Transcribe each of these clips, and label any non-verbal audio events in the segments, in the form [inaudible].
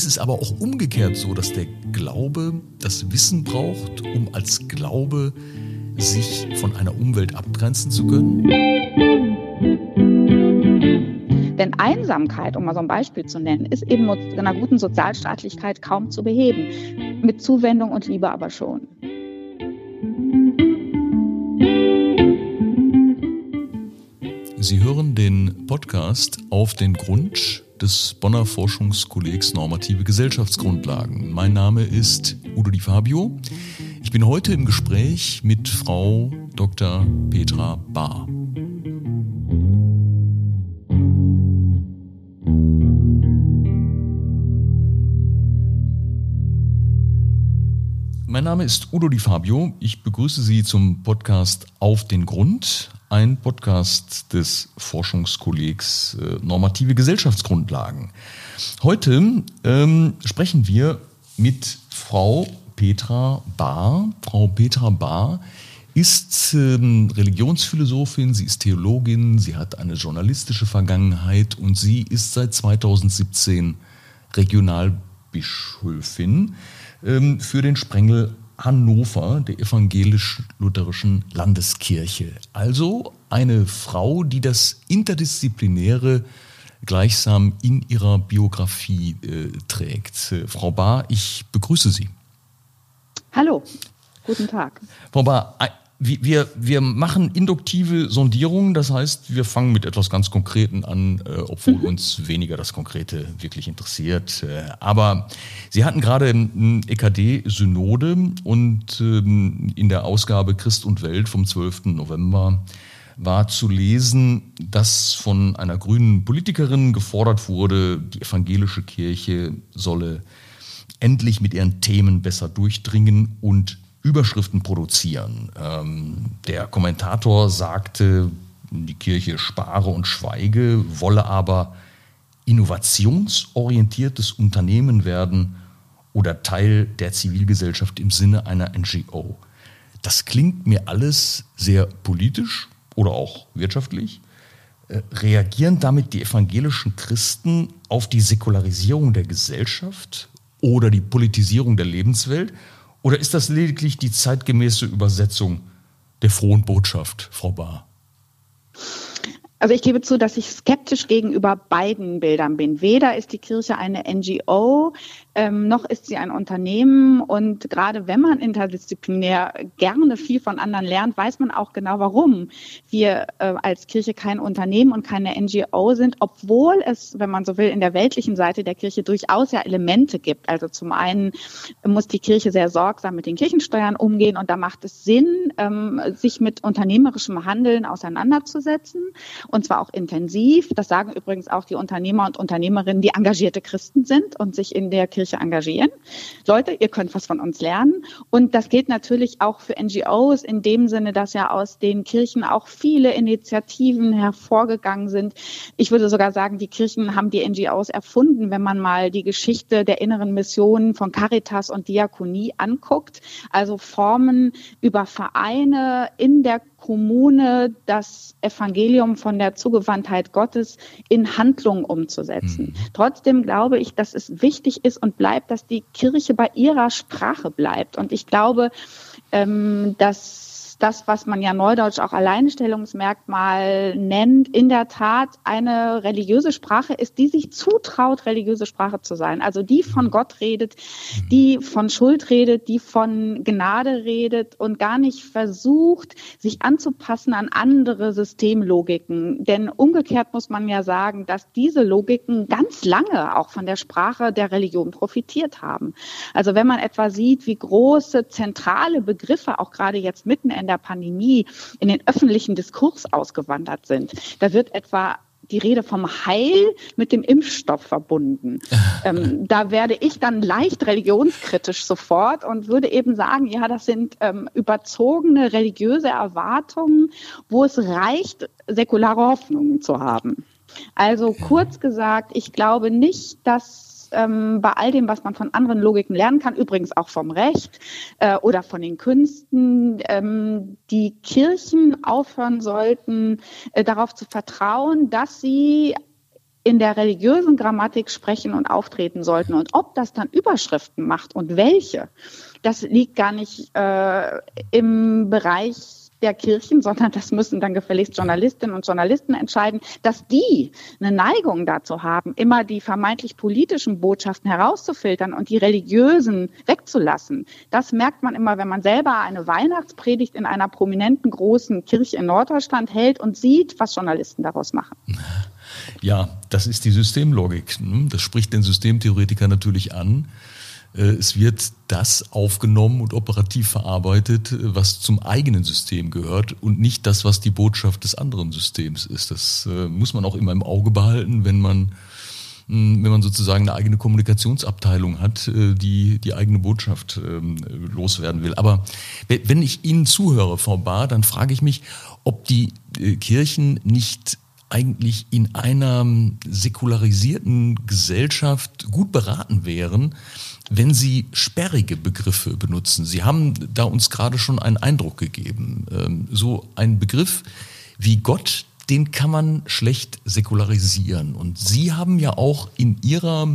ist es aber auch umgekehrt so, dass der Glaube das Wissen braucht, um als Glaube sich von einer Umwelt abgrenzen zu können? Denn Einsamkeit, um mal so ein Beispiel zu nennen, ist eben mit einer guten Sozialstaatlichkeit kaum zu beheben. Mit Zuwendung und Liebe aber schon. Sie hören den Podcast auf den Grund des Bonner Forschungskollegs Normative Gesellschaftsgrundlagen. Mein Name ist Udo Di Fabio. Ich bin heute im Gespräch mit Frau Dr. Petra Bahr. Mein Name ist Udo Di Fabio. Ich begrüße Sie zum Podcast Auf den Grund, ein Podcast des Forschungskollegs äh, Normative Gesellschaftsgrundlagen. Heute ähm, sprechen wir mit Frau Petra Bahr. Frau Petra Bahr ist ähm, Religionsphilosophin, sie ist Theologin, sie hat eine journalistische Vergangenheit und sie ist seit 2017 Regionalbischöfin ähm, für den Sprengel Hannover der evangelisch-lutherischen Landeskirche. Also eine Frau, die das Interdisziplinäre gleichsam in ihrer Biografie äh, trägt. Äh, Frau Bahr, ich begrüße Sie. Hallo, guten Tag. Frau Bahr, wir, wir machen induktive Sondierungen, das heißt, wir fangen mit etwas ganz Konkreten an, äh, obwohl mhm. uns weniger das Konkrete wirklich interessiert. Äh, aber Sie hatten gerade ein EKD-Synode und ähm, in der Ausgabe Christ und Welt vom 12. November war zu lesen, dass von einer grünen Politikerin gefordert wurde, die evangelische Kirche solle endlich mit ihren Themen besser durchdringen und Überschriften produzieren. Ähm, der Kommentator sagte, die Kirche spare und schweige, wolle aber innovationsorientiertes Unternehmen werden oder Teil der Zivilgesellschaft im Sinne einer NGO. Das klingt mir alles sehr politisch oder auch wirtschaftlich. Äh, reagieren damit die evangelischen Christen auf die Säkularisierung der Gesellschaft oder die Politisierung der Lebenswelt? Oder ist das lediglich die zeitgemäße Übersetzung der frohen Botschaft, Frau Bahr? Also ich gebe zu, dass ich skeptisch gegenüber beiden Bildern bin. Weder ist die Kirche eine NGO, ähm, noch ist sie ein Unternehmen. Und gerade wenn man interdisziplinär gerne viel von anderen lernt, weiß man auch genau, warum wir äh, als Kirche kein Unternehmen und keine NGO sind, obwohl es, wenn man so will, in der weltlichen Seite der Kirche durchaus ja Elemente gibt. Also zum einen muss die Kirche sehr sorgsam mit den Kirchensteuern umgehen und da macht es Sinn, ähm, sich mit unternehmerischem Handeln auseinanderzusetzen und zwar auch intensiv. Das sagen übrigens auch die Unternehmer und Unternehmerinnen, die engagierte Christen sind und sich in der Kirche engagieren. Leute, ihr könnt was von uns lernen. Und das gilt natürlich auch für NGOs in dem Sinne, dass ja aus den Kirchen auch viele Initiativen hervorgegangen sind. Ich würde sogar sagen, die Kirchen haben die NGOs erfunden, wenn man mal die Geschichte der inneren Missionen von Caritas und Diakonie anguckt. Also Formen über Vereine in der Kommune das Evangelium von der Zugewandtheit Gottes in Handlungen umzusetzen. Mhm. Trotzdem glaube ich, dass es wichtig ist und bleibt, dass die Kirche bei ihrer Sprache bleibt. Und ich glaube, ähm, dass das, was man ja neudeutsch auch Alleinstellungsmerkmal nennt, in der Tat eine religiöse Sprache ist, die sich zutraut, religiöse Sprache zu sein. Also die von Gott redet, die von Schuld redet, die von Gnade redet und gar nicht versucht, sich anzupassen an andere Systemlogiken. Denn umgekehrt muss man ja sagen, dass diese Logiken ganz lange auch von der Sprache der Religion profitiert haben. Also wenn man etwa sieht, wie große zentrale Begriffe auch gerade jetzt mitten in der Pandemie in den öffentlichen Diskurs ausgewandert sind. Da wird etwa die Rede vom Heil mit dem Impfstoff verbunden. ähm, da werde ich dann leicht religionskritisch sofort und würde eben sagen, ja, das sind ähm, überzogene religiöse Erwartungen, wo es reicht, säkulare Hoffnungen zu haben. Also kurz gesagt, ich glaube nicht, dass ähm, bei all dem, was man von anderen Logiken lernen kann, übrigens auch vom Recht äh, oder von den Künsten, ähm, die Kirchen aufhören sollten, äh, darauf zu vertrauen, dass sie in der religiösen Grammatik sprechen und auftreten sollten. Und ob das dann Überschriften macht und welche, das liegt gar nicht äh, im Bereich der Kirchen, sondern das müssen dann gefälligst Journalistinnen und Journalisten entscheiden, dass die eine Neigung dazu haben, immer die vermeintlich politischen Botschaften herauszufiltern und die religiösen wegzulassen. Das merkt man immer, wenn man selber eine Weihnachtspredigt in einer prominenten großen Kirche in Norddeutschland hält und sieht, was Journalisten daraus machen. Ja, das ist die Systemlogik. Das spricht den Systemtheoretiker natürlich an. Äh, es wird das aufgenommen und operativ verarbeitet, äh, was zum eigenen System gehört und nicht das, was die Botschaft des anderen Systems ist. Das äh, muss man auch immer im Auge behalten, wenn man hm, wenn man sozusagen eine eigene Kommunikationsabteilung hat, die die eigene Botschaft ähm, loswerden will. Aber wenn ich Ihnen zuhöre, Frau Bahr, dann frage ich mich, ob die Kirchen nicht eigentlich in einer säkularisierten Gesellschaft gut beraten wären, wenn Sie sperrige Begriffe benutzen. Sie haben da uns gerade schon einen Eindruck gegeben. Ähm, so ein Begriff wie Gott, den kann man schlecht säkularisieren. Und Sie haben ja auch in Ihrer,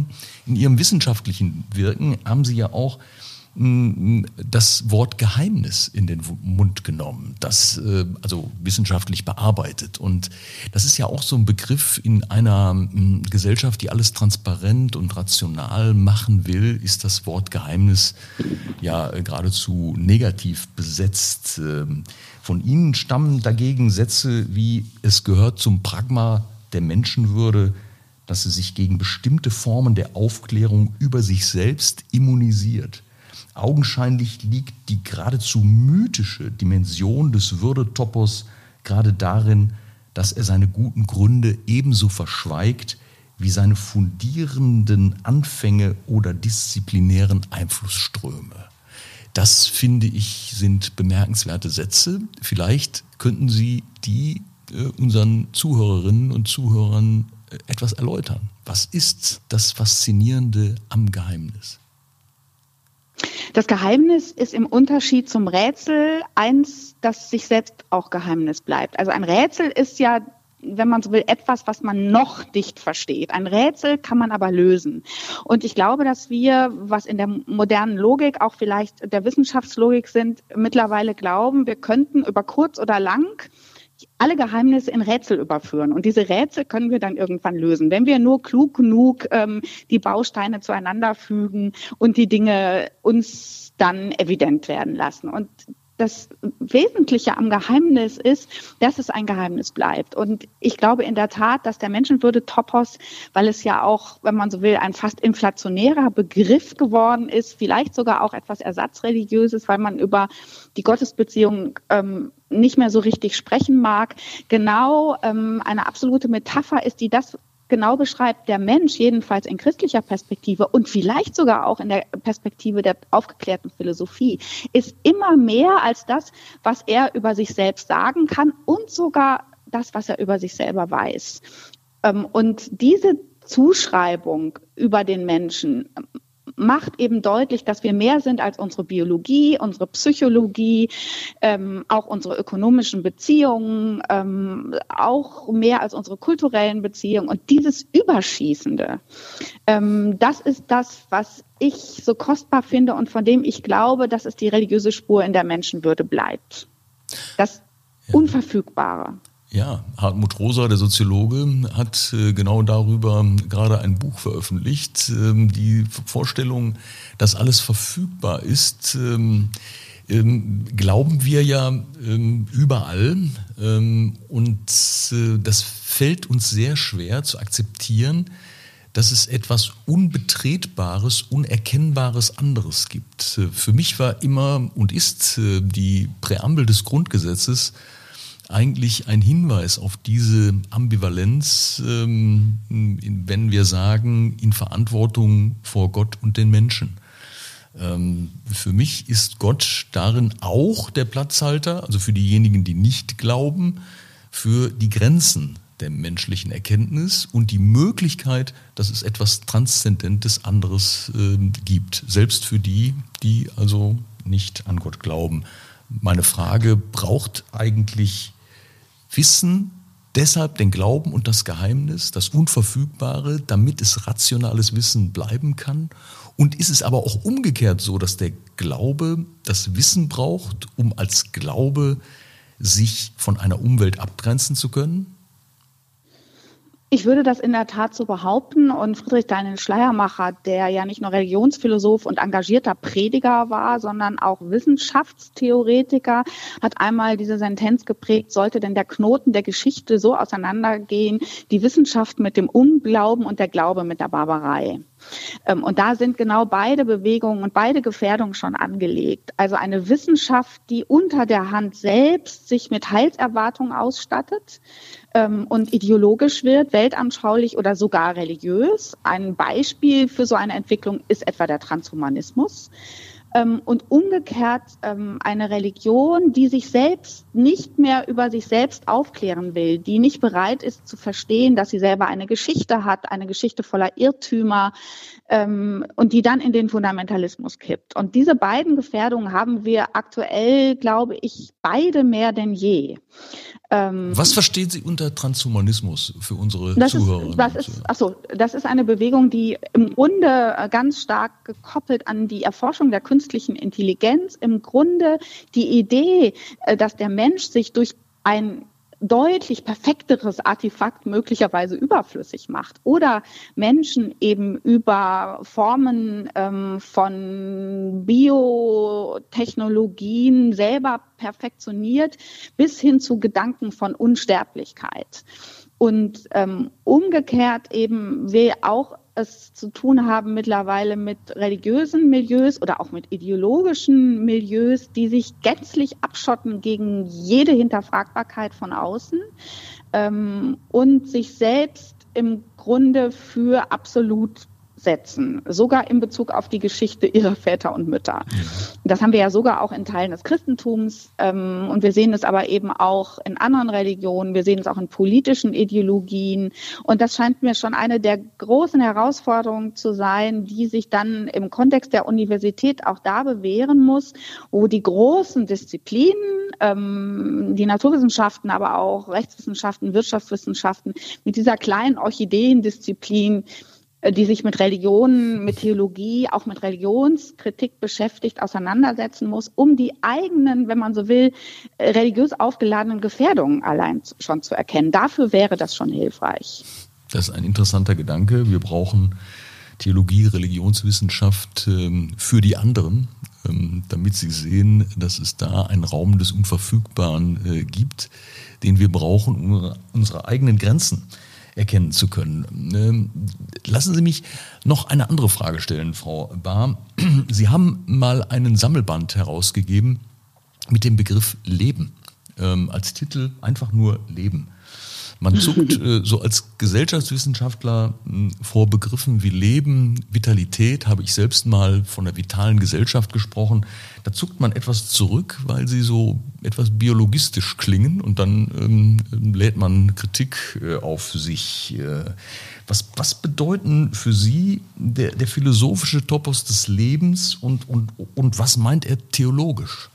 in Ihrem wissenschaftlichen Wirken, haben Sie ja auch das Wort Geheimnis in den Mund genommen, das äh, also wissenschaftlich bearbeitet. Und das ist ja auch so ein Begriff in einer Gesellschaft, die alles transparent und rational machen will, ist das Wort Geheimnis ja äh, geradezu negativ besetzt. Ähm, von Ihnen stammen dagegen Sätze wie es gehört zum Pragma der Menschenwürde, dass sie sich gegen bestimmte Formen der Aufklärung über sich selbst immunisiert. Augenscheinlich liegt die geradezu mythische Dimension des Würdetopos gerade darin, dass er seine guten Gründe ebenso verschweigt wie seine fundierenden Anfänge oder disziplinären Einflussströme. Das finde ich sind bemerkenswerte Sätze. Vielleicht könnten Sie die äh, unseren Zuhörerinnen und Zuhörern äh, etwas erläutern. Was ist das Faszinierende am Geheimnis? Das Geheimnis ist im Unterschied zum Rätsel eins, das sich selbst auch Geheimnis bleibt. Also ein Rätsel ist ja wenn man so will, etwas, was man noch nicht versteht. Ein Rätsel kann man aber lösen. Und ich glaube, dass wir, was in der modernen Logik, auch vielleicht der Wissenschaftslogik sind, mittlerweile glauben, wir könnten über kurz oder lang alle Geheimnisse in Rätsel überführen. Und diese Rätsel können wir dann irgendwann lösen, wenn wir nur klug genug ähm, die Bausteine zueinander fügen und die Dinge uns dann evident werden lassen. Und das Wesentliche am Geheimnis ist, dass es ein Geheimnis bleibt. Und ich glaube in der Tat, dass der Menschenwürde-Topos, weil es ja auch, wenn man so will, ein fast inflationärer Begriff geworden ist, vielleicht sogar auch etwas Ersatzreligiöses, weil man über die Gottesbeziehung ähm, nicht mehr so richtig sprechen mag, genau ähm, eine absolute Metapher ist, die das genau beschreibt, der Mensch jedenfalls in christlicher Perspektive und vielleicht sogar auch in der Perspektive der aufgeklärten Philosophie, ist immer mehr als das, was er über sich selbst sagen kann und sogar das, was er über sich selber weiß. Ähm, und diese Zuschreibung über den Menschen macht eben deutlich, dass wir mehr sind als unsere Biologie, unsere Psychologie, ähm, auch unsere ökonomischen Beziehungen, ähm, auch mehr als unsere kulturellen Beziehungen. Und dieses Überschießende, ähm, das ist das, was ich so kostbar finde und von dem ich glaube, dass es die religiöse Spur in der Menschenwürde bleibt. Das Unverfügbare. Ja, Hartmut Rosa, der Soziologe, hat äh, genau darüber gerade ein Buch veröffentlicht. Ähm, die Vorstellung, dass alles verfügbar ist, ähm, ähm, glauben wir ja überall. Und äh, das fällt uns sehr schwer zu akzeptieren, dass es etwas Unbetretbares, Unerkennbares anderes gibt. Äh, für mich war immer und ist die Präambel des Grundgesetzes eigentlich ein Hinweis auf diese Ambivalenz, ähm, wenn wir sagen, in Verantwortung vor Gott und den Menschen. Ähm, für mich ist Gott darin auch der Platzhalter, also für diejenigen, die nicht glauben, für die Grenzen der menschlichen Erkenntnis und die Möglichkeit, dass es etwas Transzendentes anderes äh, gibt, selbst für die, die also nicht an Gott glauben. Meine Frage, braucht eigentlich Wissen deshalb den Glauben und das Geheimnis, das Unverfügbare, damit es rationales Wissen bleiben kann? Und ist es aber auch umgekehrt so, dass der Glaube das Wissen braucht, um als Glaube sich von einer Umwelt abgrenzen zu können? Ich würde das in der Tat so behaupten. Und Friedrich Daniel Schleiermacher, der ja nicht nur Religionsphilosoph und engagierter Prediger war, sondern auch Wissenschaftstheoretiker, hat einmal diese Sentenz geprägt, sollte denn der Knoten der Geschichte so auseinandergehen, die Wissenschaft mit dem Unglauben und der Glaube mit der Barbarei. Ähm, und da sind genau beide Bewegungen und beide Gefährdungen schon angelegt. Also eine Wissenschaft, die unter der Hand selbst sich mit Heilserwartungen ausstattet ähm, und ideologisch wird, weltanschaulich oder sogar religiös. Ein Beispiel für so eine Entwicklung ist etwa der Transhumanismus und umgekehrt ähm, eine Religion, die sich selbst nicht mehr über sich selbst aufklären will, die nicht bereit ist zu verstehen, dass sie selber eine Geschichte hat, eine Geschichte voller Irrtümer ähm, und die dann in den Fundamentalismus kippt. Und diese beiden Gefährdungen haben wir aktuell, glaube ich, beide mehr denn je. Ähm, Was verstehen Sie unter Transhumanismus für unsere das Zuhörer? Ist, das, ist, achso, das ist eine Bewegung, die im Grunde äh, ganz stark gekoppelt an die Erforschung der künstlichen Intelligenz, im Grunde die Idee, äh, dass der Mensch sich durch ein deutlich perfekteres Artefakt möglicherweise überflüssig macht oder Menschen eben über Formen ähm, von Biotechnologien selber perfektioniert bis hin zu Gedanken von Unsterblichkeit. Und ähm, umgekehrt eben wir auch es zu tun haben mittlerweile mit religiösen Milieus oder auch mit ideologischen Milieus, die sich gänzlich abschotten gegen jede Hinterfragbarkeit von außen ähm, und sich selbst im Grunde für absolut setzen, sogar in Bezug auf die Geschichte ihrer Väter und Mütter. Das haben wir ja sogar auch in Teilen des Christentums ähm, und wir sehen es aber eben auch in anderen Religionen, wir sehen es auch in politischen Ideologien und das scheint mir schon eine der großen Herausforderungen zu sein, die sich dann im Kontext der Universität auch da bewähren muss, wo die großen Disziplinen, ähm, die Naturwissenschaften, aber auch Rechtswissenschaften, Wirtschaftswissenschaften mit dieser kleinen Orchideendisziplin äh, die sich mit Religion, mit Theologie, auch mit Religionskritik beschäftigt, auseinandersetzen muss, um die eigenen, wenn man so will, äh, religiös aufgeladenen Gefährdungen allein schon zu erkennen. Dafür wäre das schon hilfreich. Das ist ein interessanter Gedanke. Wir brauchen Theologie, Religionswissenschaft ähm, für die anderen, ähm, damit sie sehen, dass es da einen Raum des Unverfügbaren äh, gibt, den wir brauchen, um unsere eigenen Grenzen erkennen zu können. Ähm, lassen Sie mich noch eine andere Frage stellen, Frau Bahr. [clears throat] Sie haben mal einen Sammelband herausgegeben mit dem Begriff Leben. Ähm, als Titel einfach nur Leben. Man zuckt äh, so als Gesellschaftswissenschaftler äh, vor Begriffen wie Leben, Vitalität, habe ich selbst mal von der vitalen Gesellschaft gesprochen. Da zuckt man etwas zurück, weil sie so etwas biologistisch klingen und dann ähm, lädt man Kritik äh, auf sich. Äh, was, was bedeuten für Sie der, der philosophische Topos des Lebens und, und, und was meint er theologisch?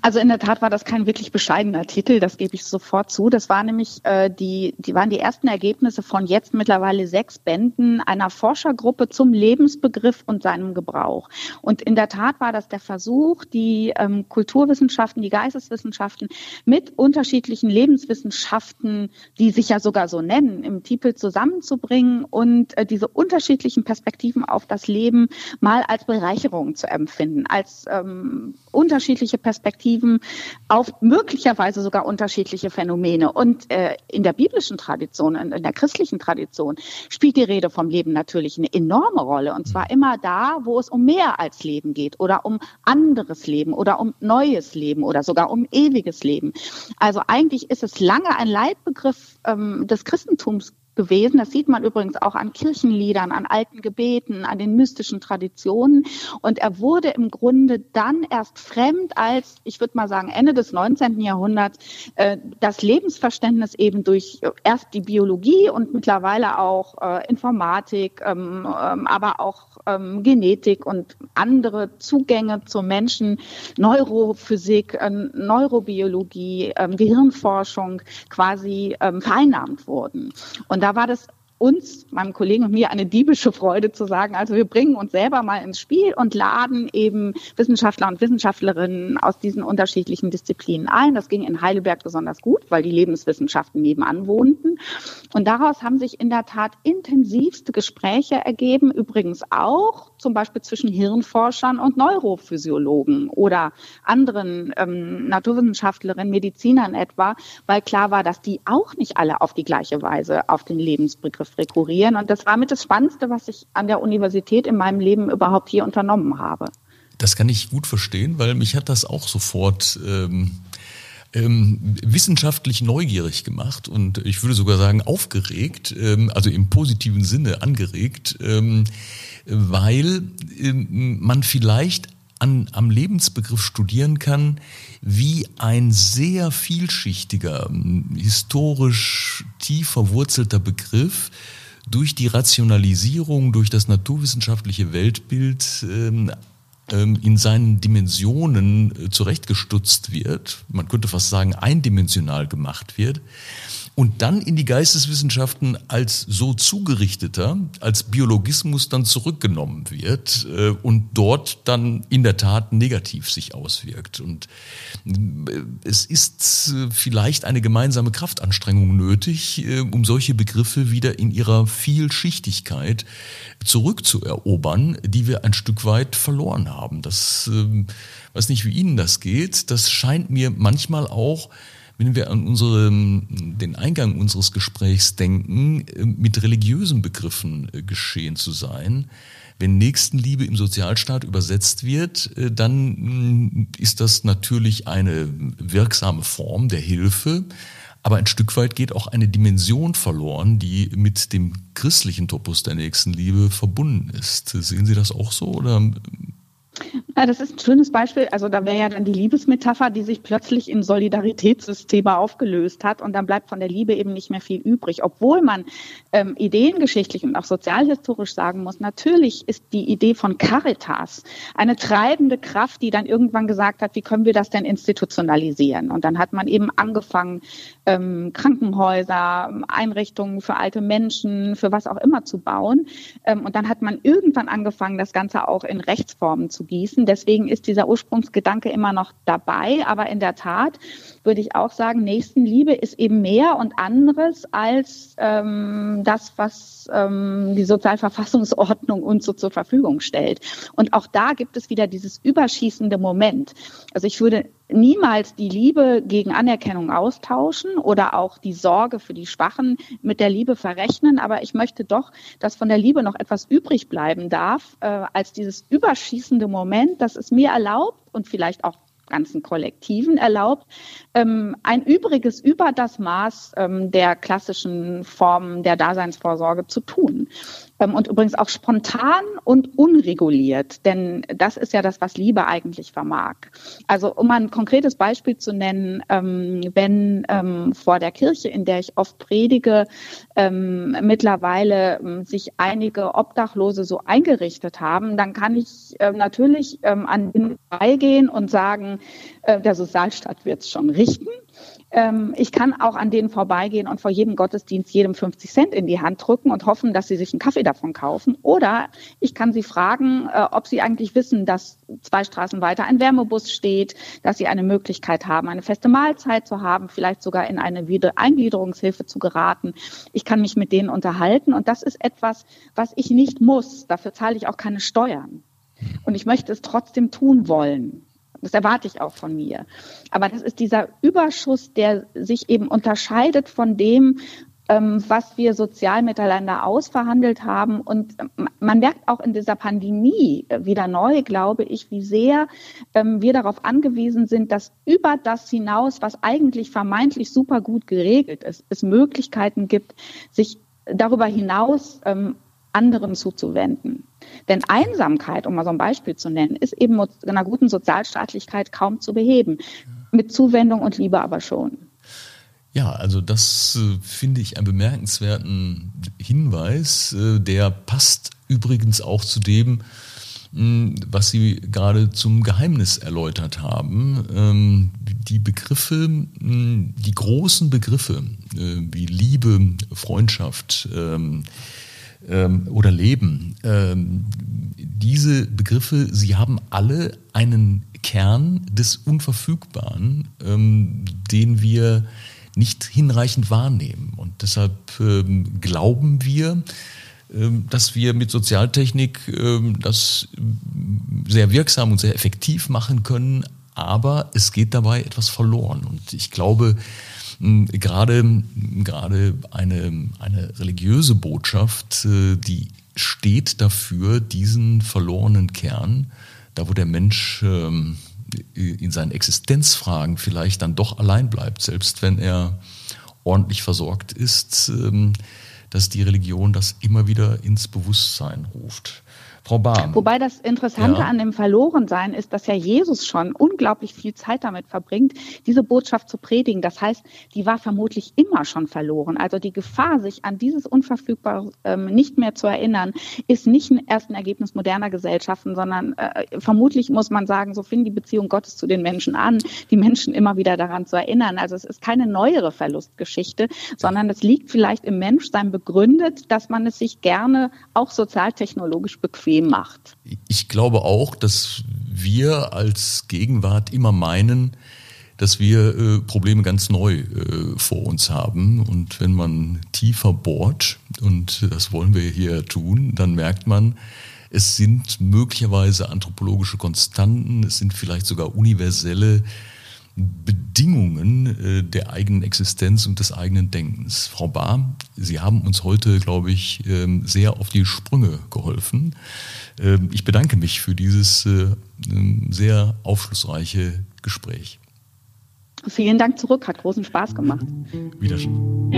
Also in der Tat war das kein wirklich bescheidener Titel, das gebe ich sofort zu. Das war nämlich äh, die, die waren die ersten Ergebnisse von jetzt mittlerweile sechs Bänden einer Forschergruppe zum Lebensbegriff und seinem Gebrauch. Und in der Tat war das der Versuch, die ähm, Kulturwissenschaften, die Geisteswissenschaften mit unterschiedlichen Lebenswissenschaften, die sich ja sogar so nennen, im Titel zusammenzubringen und äh, diese unterschiedlichen Perspektiven auf das Leben mal als Bereicherung zu empfinden, als ähm, unterschiedliche Perspektiven Perspektiven auf möglicherweise sogar unterschiedliche Phänomene. Und äh, in der biblischen Tradition, in, in der christlichen Tradition spielt die Rede vom Leben natürlich eine enorme Rolle. Und zwar immer da, wo es um mehr als Leben geht oder um anderes Leben oder um neues Leben oder sogar um ewiges Leben. Also eigentlich ist es lange ein Leitbegriff ähm, des Christentums gewesen. Das sieht man übrigens auch an Kirchenliedern, an alten Gebeten, an den mystischen Traditionen. Und er wurde im Grunde dann erst fremd, als, ich würde mal sagen, Ende des 19. Jahrhunderts äh, das Lebensverständnis eben durch äh, erst die Biologie und mittlerweile auch äh, Informatik, ähm, ähm, aber auch ähm, Genetik und andere Zugänge zu Menschen, Neurophysik, äh, Neurobiologie, ähm, Gehirnforschung quasi ähm, vereinnahmt wurden. Und da war das uns, meinem Kollegen und mir, eine diebische Freude zu sagen, also wir bringen uns selber mal ins Spiel und laden eben Wissenschaftler und Wissenschaftlerinnen aus diesen unterschiedlichen Disziplinen ein. Das ging in Heidelberg besonders gut, weil die Lebenswissenschaften nebenan wohnten. Und daraus haben sich in der Tat intensivste Gespräche ergeben, übrigens auch zum Beispiel zwischen Hirnforschern und Neurophysiologen oder anderen ähm, Naturwissenschaftlerinnen, Medizinern etwa, weil klar war, dass die auch nicht alle auf die gleiche Weise auf den Lebensbegriff rekurrieren. Und das war mit das Spannendste, was ich an der Universität in meinem Leben überhaupt hier unternommen habe. Das kann ich gut verstehen, weil mich hat das auch sofort ähm, ähm, wissenschaftlich neugierig gemacht und ich würde sogar sagen aufgeregt, ähm, also im positiven Sinne angeregt, ähm, weil ähm, man vielleicht an, am Lebensbegriff studieren kann, wie ein sehr vielschichtiger, historisch tief verwurzelter Begriff durch die Rationalisierung, durch das naturwissenschaftliche Weltbild ähm, ähm, in seinen Dimensionen äh, zurechtgestutzt wird, man könnte fast sagen eindimensional gemacht wird und dann in die Geisteswissenschaften als so zugerichteter, als Biologismus dann zurückgenommen wird äh, und dort dann in der Tat negativ sich auswirkt. Und äh, es ist äh, vielleicht eine gemeinsame Kraftanstrengung nötig, äh, um solche Begriffe wieder in ihrer Vielschichtigkeit zurückzuerobern, die wir ein Stück weit verloren haben. Das, äh, weiß nicht, wie Ihnen das geht. Das scheint mir manchmal auch wenn wir an unsere, den Eingang unseres Gesprächs denken, äh, mit religiösen Begriffen äh, geschehen zu sein. Wenn Nächstenliebe im Sozialstaat übersetzt wird, äh, dann mm, ist das natürlich eine wirksame Form der Hilfe. Aber ein Stück weit geht auch eine Dimension verloren, die mit dem christlichen Topos der Nächstenliebe verbunden ist. Sehen Sie das auch so oder ja, das ist ein schönes Beispiel. Also da wäre ja dann die Liebesmetapher, die sich plötzlich in Solidaritätssysteme aufgelöst hat und dann bleibt von der Liebe eben nicht mehr viel übrig. Obwohl man ähm, ideengeschichtlich und auch sozialhistorisch sagen muss, natürlich ist die Idee von Caritas eine treibende Kraft, die dann irgendwann gesagt hat, wie können wir das denn institutionalisieren? Und dann hat man eben angefangen, ähm, Krankenhäuser, Einrichtungen für alte Menschen, für was auch immer zu bauen. Ähm, und dann hat man irgendwann angefangen, das Ganze auch in Rechtsformen zu gießen. Deswegen ist dieser Ursprungsgedanke immer noch dabei. Aber in der Tat würde ich auch sagen, Nächstenliebe ist eben mehr und anderes als ähm, das, was ähm, die Sozialverfassungsordnung uns so zur Verfügung stellt. Und auch da gibt es wieder dieses überschießende Moment. Also ich würde niemals die Liebe gegen Anerkennung austauschen oder auch die Sorge für die Schwachen mit der Liebe verrechnen. Aber ich möchte doch, dass von der Liebe noch etwas übrig bleiben darf, äh, als dieses überschießende Moment, das es mir erlaubt und vielleicht auch ganzen Kollektiven erlaubt, ähm, ein Übriges über das Maß ähm, der klassischen Formen der Daseinsvorsorge zu tun. Ähm, und übrigens auch spontan und unreguliert, denn das ist ja das, was Liebe eigentlich vermag. Also um ein konkretes Beispiel zu nennen, ähm, wenn ähm, vor der Kirche, in der ich oft predige, mittlerweile sich einige Obdachlose so eingerichtet haben, dann kann ich natürlich an den beigehen und sagen, äh, der Sozialstaat wird es schon richten. Ähm, ich kann auch an denen vorbeigehen und vor jedem Gottesdienst jedem 50 Cent in die Hand drücken und hoffen, dass sie sich einen Kaffee davon kaufen. Oder ich kann sie fragen, äh, ob sie eigentlich wissen, dass zwei Straßen weiter ein Wärmebus steht, dass sie eine Möglichkeit haben, eine feste Mahlzeit zu haben, vielleicht sogar in eine Eingliederungshilfe zu geraten. Ich kann mich mit denen unterhalten und das ist etwas, was ich nicht muss. Dafür zahle ich auch keine Steuern. Und ich möchte es trotzdem tun wollen. Das erwarte ich auch von mir. Aber das ist dieser Überschuss, der sich eben unterscheidet von dem, ähm, was wir sozial miteinander ausverhandelt haben. Und ähm, man merkt auch in dieser Pandemie wieder neu, glaube ich, wie sehr ähm, wir darauf angewiesen sind, dass über das hinaus, was eigentlich vermeintlich super gut geregelt ist, es Möglichkeiten gibt, sich darüber hinaus anderen zuzuwenden. Denn Einsamkeit, um mal so ein Beispiel zu nennen, ist eben mit einer guten Sozialstaatlichkeit kaum zu beheben. Mit Zuwendung und Liebe aber schon. Ja, also das äh, finde ich einen bemerkenswerten Hinweis. Äh, der passt übrigens auch zu dem, mh, was Sie gerade zum Geheimnis erläutert haben. Ähm, die Begriffe, mh, die großen Begriffe äh, wie Liebe, Freundschaft, ähm, ähm, oder Leben. Ähm, diese Begriffe, sie haben alle einen Kern des Unverfügbaren, ähm, den wir nicht hinreichend wahrnehmen. Und deshalb ähm, glauben wir, ähm, dass wir mit Sozialtechnik ähm, das sehr wirksam und sehr effektiv machen können, aber es geht dabei etwas verloren. Und ich glaube, gerade, gerade eine, eine religiöse Botschaft, äh, die steht dafür, diesen verlorenen Kern, da wo der Mensch ähm, in seinen Existenzfragen vielleicht dann doch allein bleibt, selbst wenn er ordentlich versorgt ist, ähm, dass die Religion das immer wieder ins Bewusstsein ruft. Frau Bahm. Wobei das Interessante ja. an dem Verlorensein ist, dass ja Jesus schon unglaublich viel Zeit damit verbringt, diese Botschaft zu predigen. Das heißt, die war vermutlich immer schon verloren. Also die Gefahr, sich an dieses Unverfügbare ähm, nicht mehr zu erinnern, ist nicht erst ein Ergebnis moderner Gesellschaften, sondern äh, vermutlich muss man sagen, so fing die Beziehung Gottes zu den Menschen an, die Menschen immer wieder daran zu erinnern. Also es ist keine neuere Verlustgeschichte, sondern es liegt vielleicht im Menschsein begründet, dass man es sich gerne auch sozialtechnologisch bequem bequem macht. Ich glaube auch, dass wir als Gegenwart immer meinen, dass wir äh, Probleme ganz neu äh, vor uns haben. Und wenn man tiefer bohrt, und das wollen wir hier tun, dann merkt man, es sind möglicherweise anthropologische Konstanten, es sind vielleicht sogar universelle Bedingungen äh, der eigenen Existenz und des eigenen Denkens. Frau Bahr, Sie haben uns heute, glaube ich, ähm, sehr auf die Sprünge geholfen. Ähm, ich bedanke mich für dieses äh, ähm, sehr aufschlussreiche Gespräch. Vielen Dank zurück, hat großen Spaß gemacht. Wiedersehen.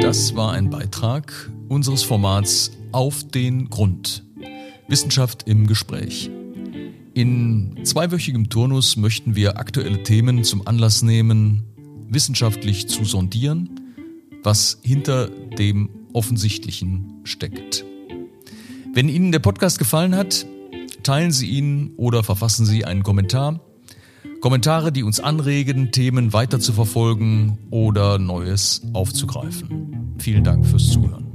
Das war ein Beitrag unseres Formats Auf den Grund Wissenschaft im Gespräch. In zweiwöchigem Turnus möchten wir aktuelle Themen zum Anlass nehmen, wissenschaftlich zu sondieren, was hinter dem Offensichtlichen steckt. Wenn Ihnen der Podcast gefallen hat, teilen Sie ihn oder verfassen Sie einen Kommentar. Kommentare, die uns anregen, Themen weiter zu verfolgen oder Neues aufzugreifen. Vielen Dank fürs Zuhören.